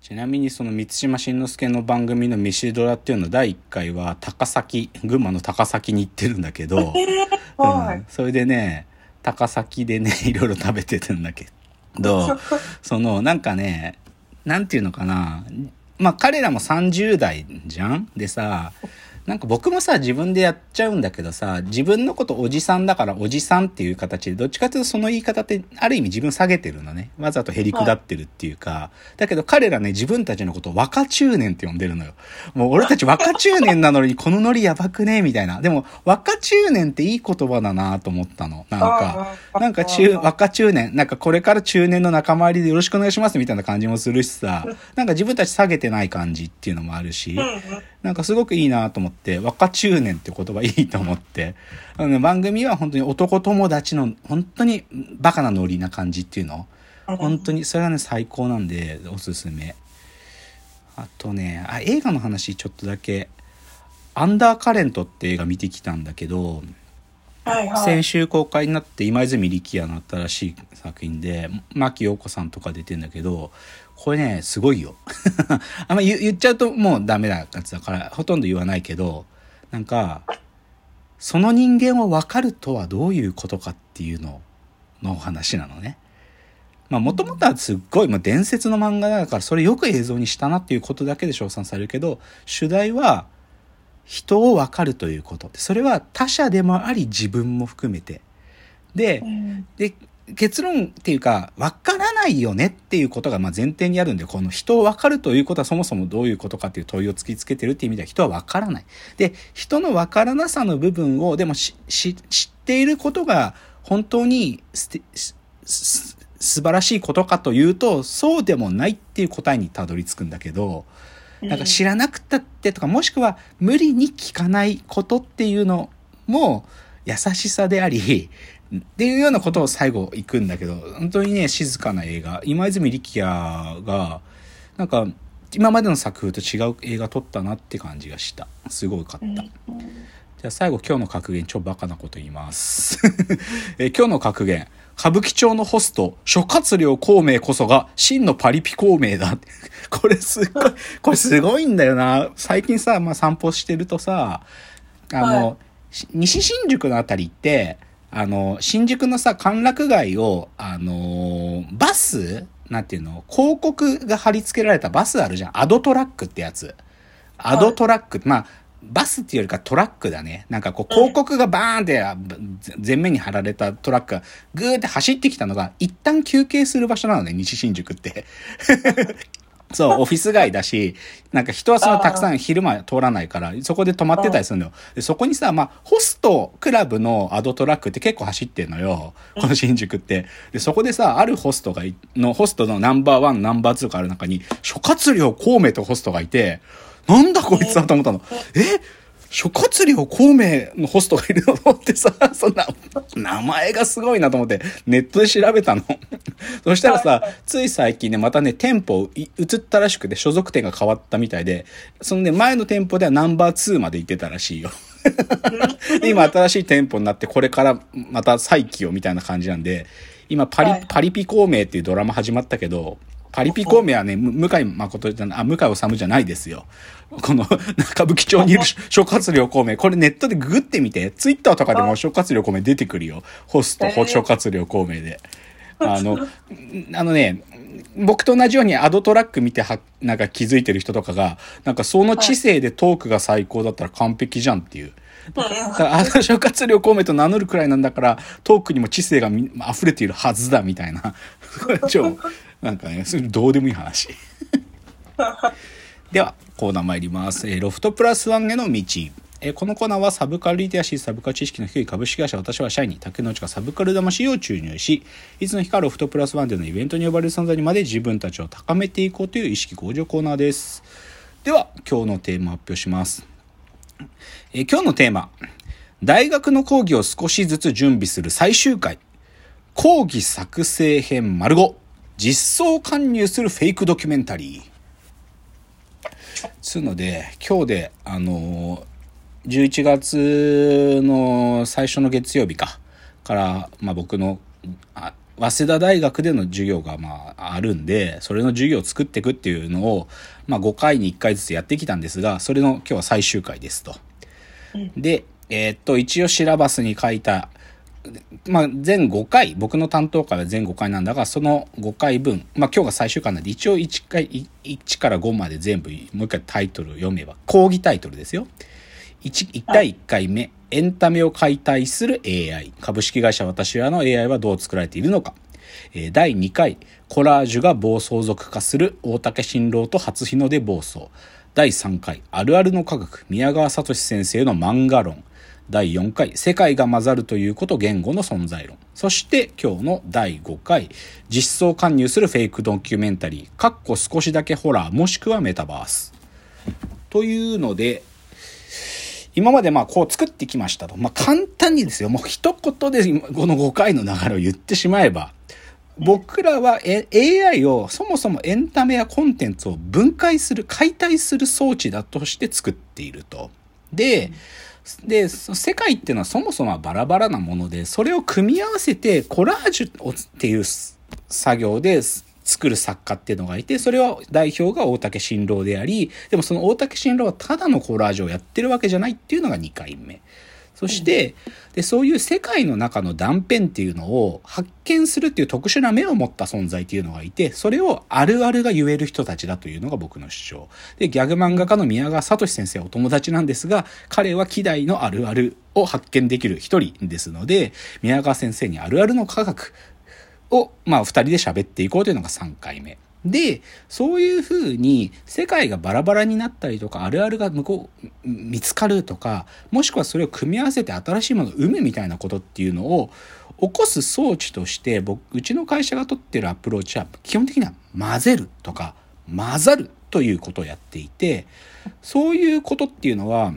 ちなみにその満島真之介の番組の「飯ドラ」っていうの第1回は高崎群馬の高崎に行ってるんだけど、はい。うん、それでね高崎でねいろいろ食べてるんだけど そのなんかねなんていうのかな。まあ彼らも30代じゃん？でさなんか僕もさ自分でやっちゃうんだけどさ自分のことおじさんだからおじさんっていう形でどっちかというとその言い方ってある意味自分下げてるのね。わざとへりくだってるっていうか、だけど彼らね自分たちのことを若中年って呼んでるのよ。もう俺たち若中年なのにこのノリやばくね？みたいな。でも若中年っていい言葉だなと思ったの。なんかなんか中、若中年、なんかこれから中年の仲間入りでよろしくお願いします。みたいな感じもするしさ、なんか自分たち下げてない感じっていうのもあるし、なんかすごくいいなと思って、若中年って言葉いいと思って、あのね、番組は本当に男友達の本当にバカなノリな感じっていうの、本当にそれがね最高なんでおすすめ。あとね、あ、映画の話ちょっとだけ、アンダーカレントって映画見てきたんだけど、はいはい。先週公開になって今泉力也の新しい作品で牧陽子さんとか出てんだけどこれねすごいよ。あんま言言っちゃうともうダメなやつだからほとんど言わないけどなんかその人間を分かるとはどういうことかっていうののお話なのね。まあもともとはすっごいもう伝説の漫画だからそれよく映像にしたなっていうことだけで称賛されるけど主題は人を分かるということ。それは他者でもあり自分も含めて。でうん。で結論っていうか分からないよねっていうことがまあ前提にあるんでこの人を分かるということはそもそもどういうことかっていう問いを突きつけてるっていう意味では人は分からない。で人の分からなさの部分をでも知っていることが本当にすてすす素晴らしいことかというとそうでもないっていう答えにたどり着くんだけど。なんか知らなくったってとか、もしくは無理に聞かないことっていうのも優しさであり、っていうようなことを最後行くんだけど、本当にね、静かな映画。今泉力也が、なんか、今までの作風と違う映画撮ったなって感じがした。すごいかった。じゃあ最後今日の格言超バカなこと言います。えー今日の格言。歌舞伎町のホスト、諸葛亮孔明こそが真のパリピ孔明だ。これすごい、これすごいんだよな。最近さ、まあ散歩してるとさ、あの、はいし西新宿のあたりって、あの、新宿のさ、歓楽街を、あのーバスなんていうの広告が貼り付けられたバスあるじゃん。アドトラックってやつ。アドトラック、まあ、バスっていうよりかトラックだね。なんかこう広告がバーンって前面に貼られたトラックがグーって走ってきたのが一旦休憩する場所なのね、西新宿って。そう、オフィス街だし、なんか人はそのたくさん昼間通らないから、そこで停まってたりするのよ。でそこにさ、まあ、ホストクラブのアドトラックって結構走ってんのよ。この新宿って。で、そこでさ、あるホストがい、の、ホストのナンバーワン、ナンバーツーがある中に、諸葛亮孔明ってホストがいて、なんだこいつだと思ったの。え？諸葛亮孔明のホストがいるの？ってさ、そんな、名前がすごいなと思って、ネットで調べたの。そしたらさ、つい最近ね、またね、店舗い移ったらしくて、所属店が変わったみたいで、そのね、前の店舗ではナンバー2まで行ってたらしいよ。で今新しい店舗になって、これからまた再起をみたいな感じなんで、今パリ、はいパリピ孔明っていうドラマ始まったけど、パリピ孔明はね、む向井誠じゃない、あ、向井治じゃないですよ。この、歌舞伎町にいる諸葛亮孔明。これネットでググってみて。ツイッターとかでも諸葛亮孔明出てくるよ。ホスト、えー諸葛亮孔明で。あの、あのね、僕と同じようにアドトラック見ては、なんか気づいてる人とかが、なんかその知性でトークが最高だったら完璧じゃんっていう。だから、あの諸葛亮孔明と名乗るくらいなんだから、トークにも知性がみ溢れているはずだみたいな。超、なんかね、それどうでもいい話。では、コーナー参ります。えーロフトプラスワンへの道。えーこのコーナーはサブカルリテラシー、サブカル知識の低い株式会社、私は社員に竹之内がサブカル魂を注入し、いつの日かロフトプラスワンでのイベントに呼ばれる存在にまで自分たちを高めていこうという意識向上コーナーです。では、今日のテーマ発表します。えー今日のテーマ。大学の講義を少しずつ準備する最終回。講義作成編丸5。実装勧入するフェイクドキュメンタリー。つうので、今日で、あのー、11月の最初の月曜日か、から、まあ僕の、あ早稲田大学での授業がまああるんで、それの授業を作っていくっていうのを、まあ5回に1回ずつやってきたんですが、それの今日は最終回ですと。で、えーっと、一応シラバスに書いた、まあ、全5回、僕の担当会は全5回なんだが、その5回分、まあ今日が最終回なんで、一応1回、い1から5まで全部、もう一回タイトルを読めば、講義タイトルですよ。1, 1第1回目、エンタメを解体する AI。株式会社私はの AI はどう作られているのか。え第2回、コラージュが暴走族化する大竹新郎と初日の出暴走。第3回、あるあるの科学、宮川聡先生の漫画論。第4回、世界が混ざるということ言語の存在論。そして今日の第5回、実装関入するフェイクドキュメンタリー、かっこ少しだけホラー、もしくはメタバース。というので、今までまあこう作ってきましたと。まあ簡単にですよ。もう一言でこの5回の流れを言ってしまえば、僕らは AI をそもそもエンタメやコンテンツを分解する、解体する装置だとして作っていると。で、で、世界っていうのはそもそもバラバラなもので、それを組み合わせてコラージュっていう作業で作る作家っていうのがいて、それは代表が大竹新郎であり、でもその大竹新郎はただのコラージュをやってるわけじゃないっていうのが2回目。そして、で、そういう世界の中の断片っていうのを発見するっていう特殊な目を持った存在っていうのがいて、それをあるあるが言える人たちだというのが僕の主張。で、ギャグ漫画家の宮川聡先生はお友達なんですが、彼は希代のあるあるを発見できる一人ですので、宮川先生にあるあるの科学を、まあ、二人で喋っていこうというのが3回目。で、そういうふうに世界がバラバラになったりとか、あるあるが向こう、見つかるとか、もしくはそれを組み合わせて新しいものを生むみたいなことっていうのを起こす装置として、僕、うちの会社が取ってるアプローチは、基本的には混ぜるとか、混ざるということをやっていて、そういうことっていうのは、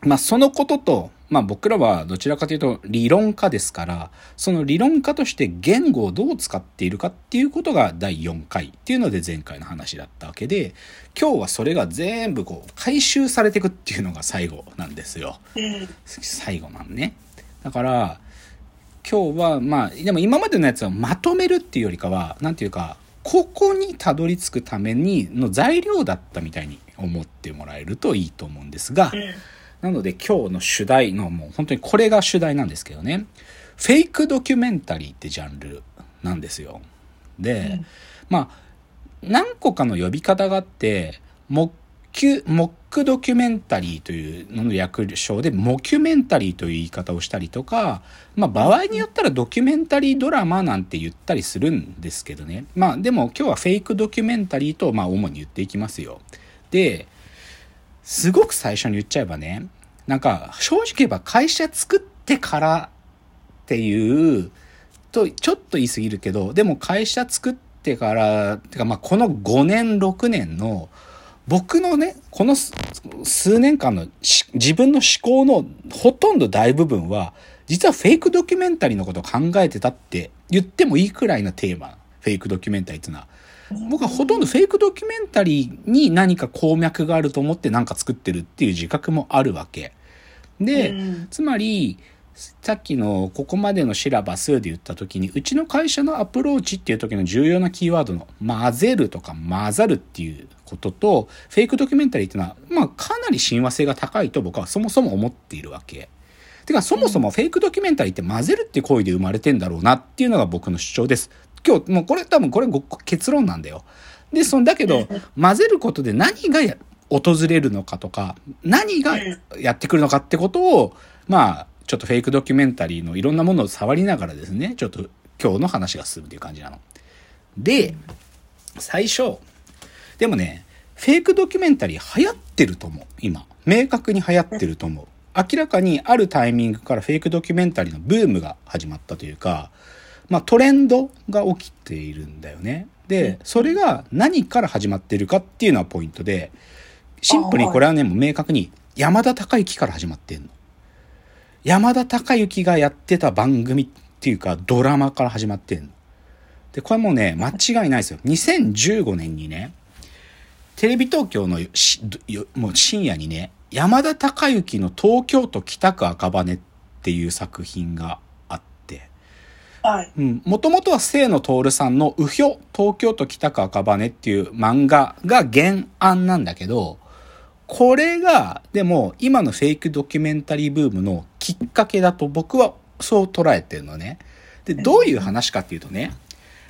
まあ、そのことと、まあ僕らはどちらかというと理論家ですから、その理論家として言語をどう使っているかっていうことが第4回っていうので前回の話だったわけで、今日はそれが全部こう回収されていくっていうのが最後なんですよ。うん最後なんね。だから、今日はまあ、でも今までのやつはまとめるっていうよりかは、なんていうか、ここにたどり着くためにの材料だったみたいに思ってもらえるといいと思うんですが、なので今日の主題のもう本当にこれが主題なんですけどね。フェイクドキュメンタリーってジャンルなんですよ。で、まあ、何個かの呼び方があって、モッキュ、モックドキュメンタリーというのの略称で、モキュメンタリーという言い方をしたりとか、まあ場合によったらドキュメンタリードラマなんて言ったりするんですけどね。まあでも今日はフェイクドキュメンタリーと、まあ主に言っていきますよ。で、すごく最初に言っちゃえばね、なんか正直言えば会社作ってからっていうとちょっと言い過ぎるけどでも会社作ってからてかまあこの5年6年の僕のねこの数年間の自分の思考のほとんど大部分は実はフェイクドキュメンタリーのことを考えてたって言ってもいいくらいのテーマフェイクドキュメンタリーっていうのは僕はほとんどフェイクドキュメンタリーに何か鉱脈があると思って何か作ってるっていう自覚もあるわけ。で、うんつまり、さっきのここまでのシラバスで言った時に、うちの会社のアプローチっていう時の重要なキーワードの混ぜるとか混ざるっていうことと、フェイクドキュメンタリーっていうのは、まあかなり親和性が高いと僕はそもそも思っているわけ。てか、そもそもフェイクドキュメンタリーって混ぜるって行為で生まれてんだろうなっていうのが僕の主張です。今日、もうこれ多分これご結論なんだよ。で、その、だけど、混ぜることで何がや訪れるのかとか、何がやってくるのかってことを、まあ、ちょっとフェイクドキュメンタリーのいろんなものを触りながらですね、ちょっと今日の話が進むっていう感じなの。で、最初、でもね、フェイクドキュメンタリー流行ってると思う、今。明確に流行ってると思う。明らかにあるタイミングからフェイクドキュメンタリーのブームが始まったというか、まあトレンドが起きているんだよね。で、それが何から始まってるかっていうのはポイントで、シンプルにこれはね、もう明確に山田孝之から始まってんの。山田孝之がやってた番組っていうかドラマから始まってんの。で、これもうね、間違いないですよ。2015年にね、テレビ東京のしよもう深夜にね、山田孝之の東京都北区赤羽っていう作品があって、はい。うん、もともとは清野徹さんの「うひょ東京都北区赤羽」っていう漫画が原案なんだけど、これが、でも今のフェイクドキュメンタリーブームのきっかけだと僕はそう捉えてるのね。で、どういう話かっていうとね、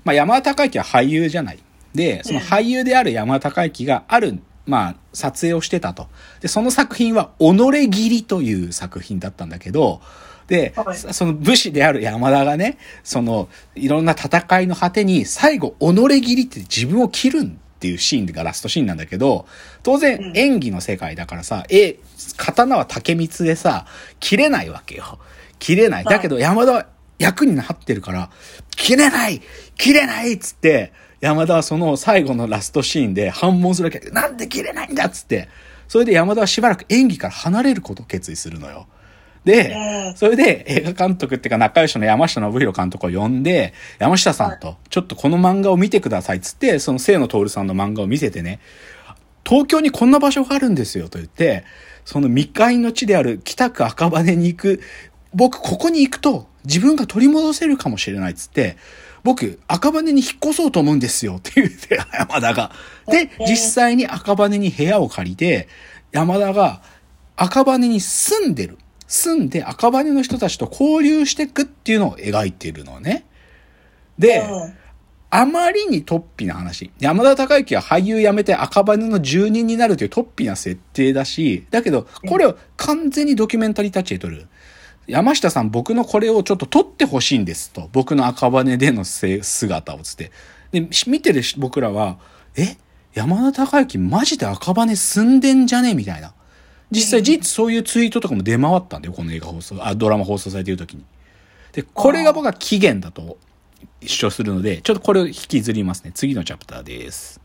まあ山田孝之は俳優じゃない。で、その俳優である山田孝之がある、まあ撮影をしてたと。で、その作品は己切りという作品だったんだけど、で、はいその武士である山田がね、その、いろんな戦いの果てに、最後、己切りって自分を切るっていうシーンがラストシーンなんだけど、当然演技の世界だからさ、え、刀は竹光でさ、切れないわけよ。切れない。だけど山田は役になってるから、切れない切れないっつって、山田はその最後のラストシーンで反問するわけ。なんで切れないんだっつって。それで山田はしばらく演技から離れることを決意するのよ。で、うんそれで映画監督っていうか仲良しの山下信弘監督を呼んで、山下さんと、ちょっとこの漫画を見てくださいっつって、その清野徹さんの漫画を見せてね、東京にこんな場所があるんですよと言って、その未開の地である北区赤羽に行く、僕ここに行くと自分が取り戻せるかもしれないっつって、僕赤羽に引っ越そうと思うんですよって言って、山田が。で、実際に赤羽に部屋を借りて、山田が赤羽に住んでる。住んで赤羽の人たちと交流していくっていうのを描いているのね。で、うんあまりに突飛な話。山田孝之は俳優辞めて赤羽の住人になるという突飛な設定だし、だけど、これを完全にドキュメンタリータッチで撮る。山下さん、僕のこれをちょっと撮ってほしいんですと。僕の赤羽でのせ姿をつって。で、見てる僕らは、え？山田孝之マジで赤羽住んでんじゃね？みたいな。実際、実そういうツイートとかも出回ったんだよ、この映画放送、あ、ドラマ放送されてる時に。で、これが僕は起源だと主張するので、ちょっとこれを引きずりますね。次のチャプターです。